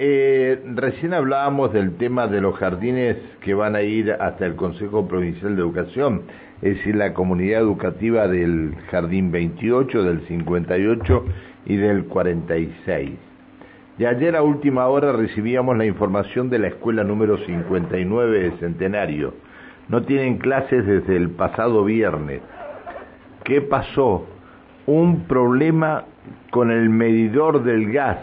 eh, recién hablábamos del tema de los jardines que van a ir hasta el Consejo Provincial de Educación, es decir, la comunidad educativa del Jardín 28, del 58 y del 46. Y ayer a última hora recibíamos la información de la escuela número 59 de Centenario. No tienen clases desde el pasado viernes. ¿Qué pasó? Un problema con el medidor del gas.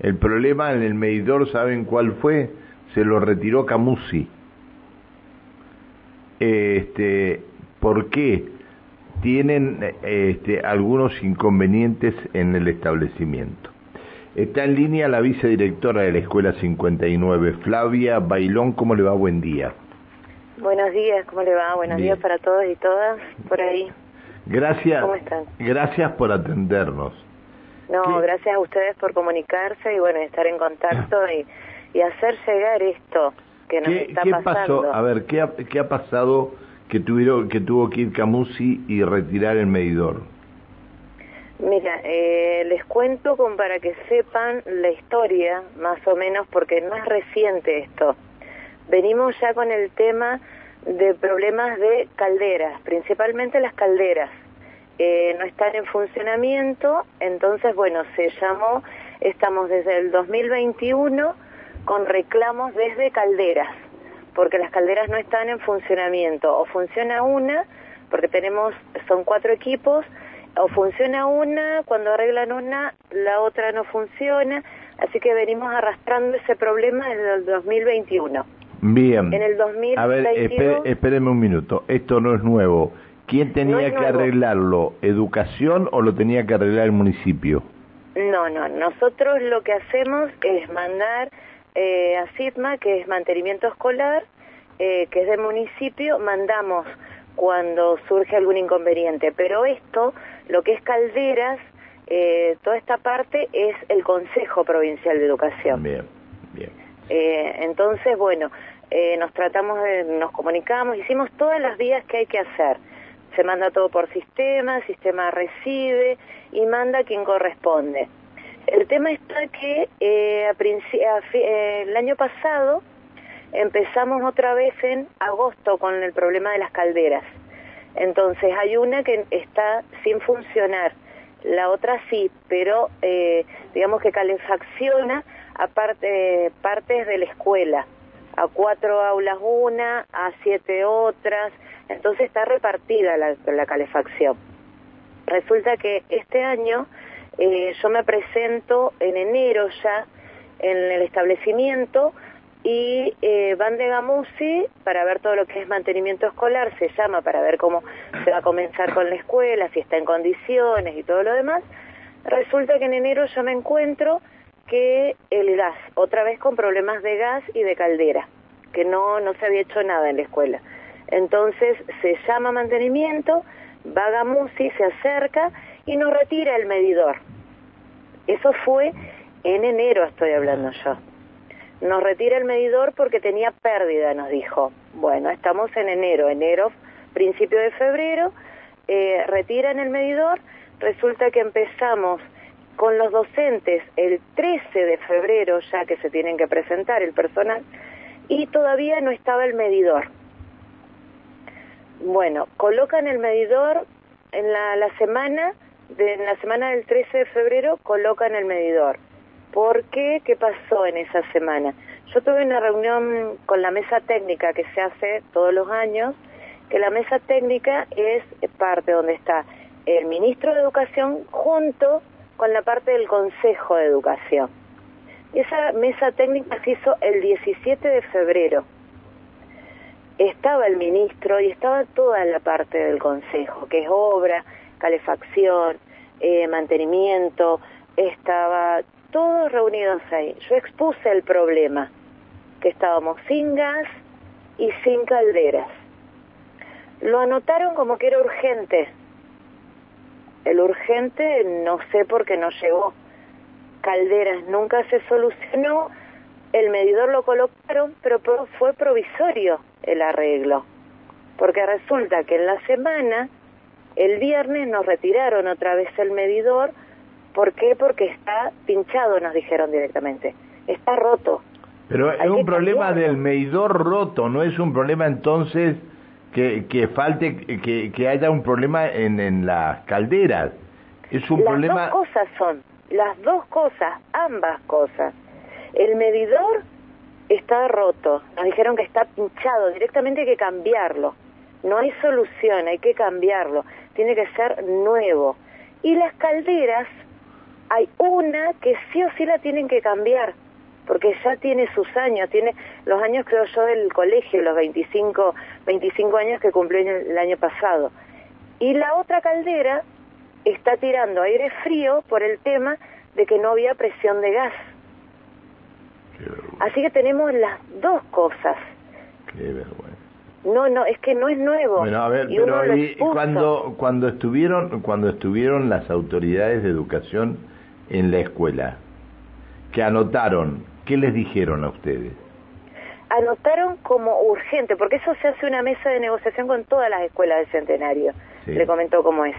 El problema en el medidor, ¿saben cuál fue? Se lo retiró Camusi. Este, ¿Por qué? Tienen este, algunos inconvenientes en el establecimiento. Está en línea la vicedirectora de la Escuela 59, Flavia Bailón. ¿Cómo le va? Buen día. Buenos días, ¿cómo le va? Buenos días para todos y todas por ahí. Gracias. ¿Cómo están? Gracias por atendernos. No, gracias a ustedes por comunicarse y bueno, estar en contacto y, y hacer llegar esto que nos está ¿qué pasando. Pasó? A ver, ¿qué ha, ¿qué ha pasado que, tuvieron, que tuvo que ir Camusi y retirar el medidor? Mira, eh, les cuento como para que sepan la historia, más o menos, porque no es reciente esto. Venimos ya con el tema de problemas de calderas, principalmente las calderas. Eh, no están en funcionamiento, entonces, bueno, se llamó, estamos desde el 2021 con reclamos desde calderas, porque las calderas no están en funcionamiento, o funciona una, porque tenemos, son cuatro equipos, o funciona una, cuando arreglan una, la otra no funciona, así que venimos arrastrando ese problema desde el 2021. Bien. En el 2022... A ver, espé, espéreme un minuto, esto no es nuevo. ¿Quién tenía No que arreglarlo? ¿Educación o lo tenía que arreglar el municipio? No, no, nosotros lo que hacemos es mandar eh, a CITMA, que es mantenimiento escolar, eh, que es del municipio, mandamos cuando surge algún inconveniente, pero esto, lo que es calderas, eh, toda esta parte es el Consejo Provincial de Educación. Bien, bien. Eh, entonces, bueno, eh, nos tratamos de, nos comunicamos, hicimos todas las vías que hay que hacer. Se manda todo por sistema, sistema recibe y manda quien corresponde. El tema está que eh, a a eh, el año pasado empezamos otra vez en agosto con el problema de las calderas. Entonces hay una que está sin funcionar, la otra sí, pero eh, digamos que calefacciona aparte partes de la escuela, a cuatro aulas una, a siete otras, entonces está repartida la, la calefacción. Resulta que este año eh, yo me presento en enero ya en el establecimiento y eh, van de Gamusi para ver todo lo que es mantenimiento escolar, se llama para ver cómo se va a comenzar con la escuela, si está en condiciones y todo lo demás. Resulta que en enero yo me encuentro que el gas, otra vez con problemas de gas y de caldera, que no, no se había hecho nada en la escuela. Entonces se llama mantenimiento, va Gamusi, se acerca y nos retira el medidor. Eso fue en enero, estoy hablando yo. Nos retira el medidor porque tenía pérdida, nos dijo. Bueno, estamos en enero, enero, principio de febrero, eh, retiran el medidor, resulta que empezamos con los docentes el 13 de febrero, ya que se tienen que presentar el personal, y todavía no estaba el medidor. Bueno, colocan el medidor en la, la semana, de, en la semana del 13 de febrero, colocan el medidor. ¿Por qué? ¿Qué pasó en esa semana? Yo tuve una reunión con la mesa técnica que se hace todos los años, que la mesa técnica es parte donde está el ministro de Educación junto con la parte del Consejo de Educación. Esa mesa técnica se hizo el 17 de febrero. Estaba el ministro y estaba toda la parte del Consejo, que es obra, calefacción, eh, mantenimiento, estaba todos reunidos ahí. Yo expuse el problema, que estábamos sin gas y sin calderas. Lo anotaron como que era urgente. El urgente no sé por qué no llegó. Calderas nunca se solucionó. El medidor lo colocaron, pero fue provisorio el arreglo. Porque resulta que en la semana, el viernes nos retiraron otra vez el medidor ¿Por qué? Porque está pinchado, nos dijeron directamente. Está roto. Pero es un problema del medidor roto, no es un problema entonces que, que falte, que, que haya un problema en, en las calderas. Es un problema... Las dos cosas son, las dos cosas, ambas cosas. El medidor está roto, nos dijeron que está pinchado, directamente hay que cambiarlo. No hay solución, hay que cambiarlo, tiene que ser nuevo. Y las calderas, hay una que sí o sí la tienen que cambiar porque ya tiene sus años, tiene los años creo yo del colegio, los 25, 25 años que cumplió el año pasado. Y la otra caldera está tirando aire frío por el tema de que no había presión de gas. Así que tenemos las dos cosas. Qué vergüenza. No, no, es que no es nuevo. Bueno, a ver, pero cuando cuando estuvieron cuando estuvieron las autoridades de educación en la escuela, que anotaron ¿Qué les dijeron a ustedes? Anotaron como urgente, porque eso se hace una mesa de negociación con todas las escuelas del centenario, le comentó cómo es.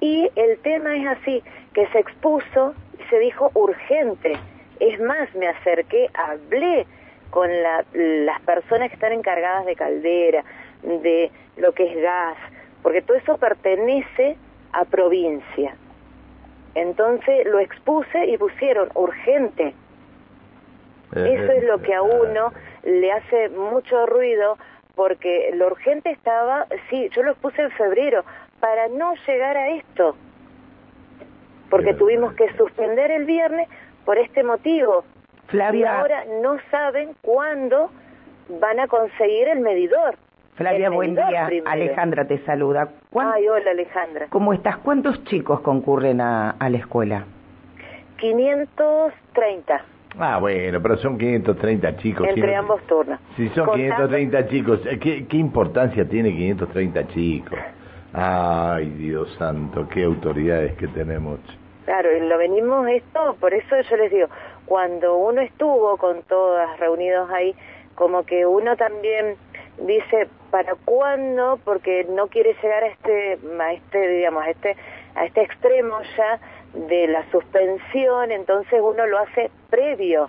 Y el tema es así, que se expuso y se dijo urgente. Es más, me acerqué, hablé con las personas que están encargadas de caldera, de lo que es gas, porque todo eso pertenece a provincia. Entonces lo expuse y pusieron urgente. Eh, Eso es lo que a uno le hace mucho ruido porque lo urgente estaba, sí, yo lo puse en febrero, para no llegar a esto, porque tuvimos que suspender el viernes por este motivo. Flavia. Y ahora no saben cuándo van a conseguir el medidor. Flavia, buen día. Alejandra te saluda. Ay, hola Alejandra. ¿Cómo estás? ¿Cuántos chicos concurren a, a la escuela? 530. Ah, bueno, pero son 530 chicos. Entre ambos turnos. Si son 530 chicos, eh, ¿qué, ¿qué importancia tiene 530 chicos? Ay, Dios santo, qué autoridades que tenemos. Claro, y lo venimos esto, por eso yo les digo, cuando uno estuvo con todas reunidos ahí, como que uno también dice, ¿para cuándo? Porque no quiere llegar a este, a este digamos, a este, a este extremo ya de la suspensión, entonces uno lo hace previo,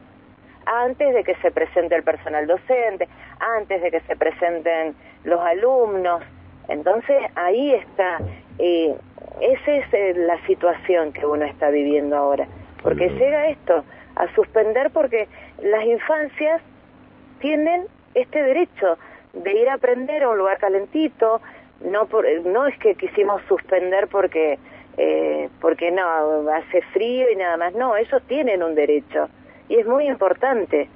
antes de que se presente el personal docente, antes de que se presenten los alumnos. Entonces ahí está, eh, esa es eh, la situación que uno está viviendo ahora, porque llega esto, a suspender porque las infancias tienen este derecho de ir a aprender a un lugar calentito, no, por, no es que quisimos suspender porque eh, porque no, hace frío y nada más. No, ellos tienen un derecho y es muy importante.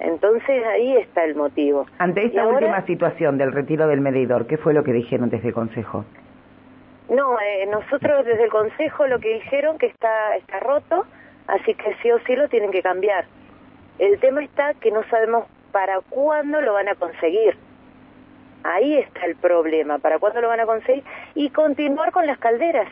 Entonces ahí está el motivo. Ante esta última situación del retiro del medidor, ¿qué fue lo que dijeron desde el Consejo? No, eh, nosotros desde el Consejo lo que dijeron que está, está roto, así que sí o sí lo tienen que cambiar. El tema está que no sabemos para cuándo lo van a conseguir. Ahí está el problema, para cuándo lo van a conseguir y continuar con las calderas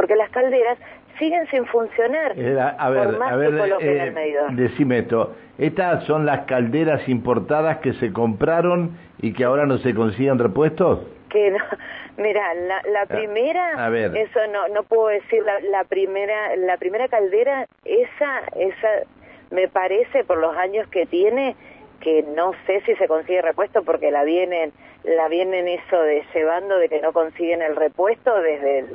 porque las calderas siguen sin funcionar. Eh, a ver, a ver, eh, decime esto, ¿estas son las calderas importadas que se compraron y que ahora no se consiguen repuestos? Que no, mira, la, la ah, primera, a ver. eso no, no puedo decir, la, la primera, la primera caldera, esa, esa, me parece por los años que tiene, que no sé si se consigue repuesto porque la vienen la vienen eso de llevando de que no consiguen el repuesto desde el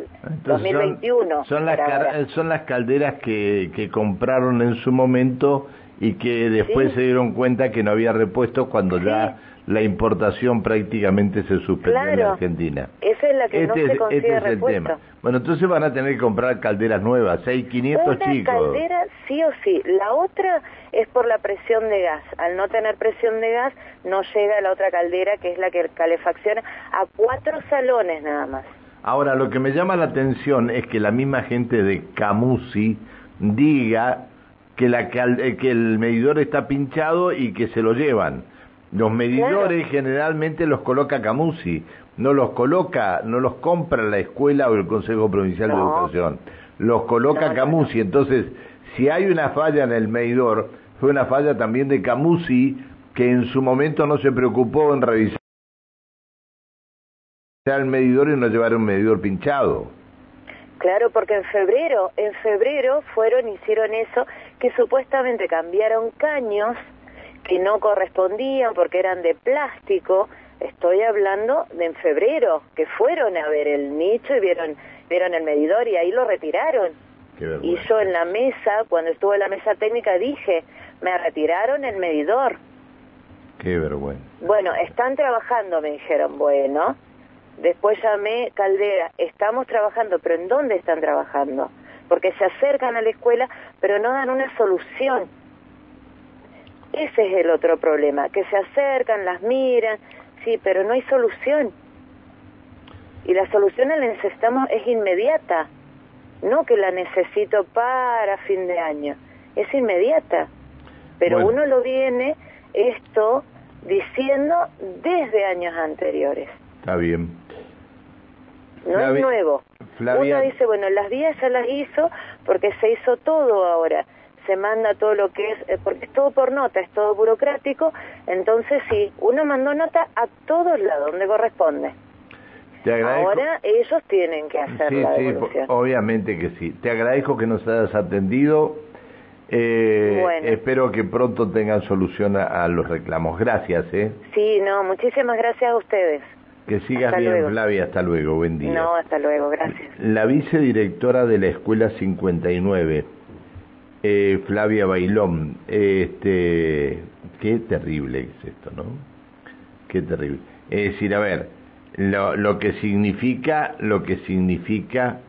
2021 son, las son las calderas que, que compraron en su momento y que después se dieron cuenta que no había repuesto cuando ya la importación prácticamente se suspendió en Argentina. Esa es la que no este se consigue este es el tema. Bueno, entonces van a tener que comprar calderas nuevas, hay 500 Una chicos. caldera sí o sí, la otra es por la presión de gas. Al no tener presión de gas, no llega a la otra caldera, que es la que calefacciona a cuatro salones nada más. Ahora, lo que me llama la atención es que la misma gente de Camusi diga que, la, que el medidor está pinchado y que se lo llevan. Los medidores generalmente los coloca Camusi, no los coloca, no los compra la escuela o el Consejo Provincial de Educación, los coloca Camusi. Entonces, si hay una falla en el medidor, fue una falla también de Camusi, que en su momento no se preocupó en revisar el medidor y no llevar un medidor pinchado. Claro, porque en febrero, en febrero fueron, hicieron eso, que supuestamente cambiaron caños que no correspondían porque eran de plástico. Estoy hablando de en febrero, que fueron a ver el nicho y vieron, vieron el medidor y ahí lo retiraron. Y yo en la mesa, cuando estuve en la mesa técnica, dije, me retiraron el medidor. Qué vergüenza. Bueno, están trabajando, me dijeron, bueno. Después llamé Caldera, estamos trabajando, pero ¿en dónde están trabajando? Porque se acercan a la escuela, pero no dan una solución. Ese es el otro problema, que se acercan, las miran, sí, pero no hay solución. Y la solución la necesitamos es inmediata, no que la necesito para fin de año, es inmediata. Pero uno lo viene esto diciendo desde años anteriores. Está bien. No es nuevo. Uno dice, bueno, las vías ya las hizo porque se hizo todo ahora. Se manda todo lo que es, eh, porque es todo por nota, es todo burocrático. Entonces, sí, uno mandó nota a todos lados donde corresponde. Ahora ellos tienen que hacer la Sí, obviamente que sí. Te agradezco que nos hayas atendido. Eh, Espero que pronto tengan solución a, los reclamos. Gracias, ¿eh? Sí, no, muchísimas gracias a ustedes. Que sigas bien, Flavia. Hasta luego. Buen día. No, hasta luego. Gracias. La vicedirectora de la Escuela 59, eh, Flavia Bailón. Este, qué terrible es esto, ¿no? Qué terrible. Es decir, a ver, lo, lo que significa, lo que significa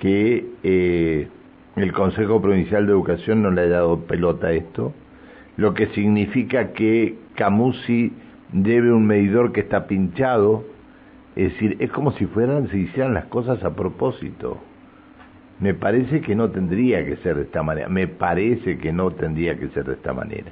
que eh, el Consejo Provincial de Educación no le haya dado pelota a esto, lo que significa que Camusi debe un medidor que está pinchado, es decir, es como si fueran, se hicieran las cosas a propósito. Me parece que no tendría que ser de esta manera, me parece que no tendría que ser de esta manera.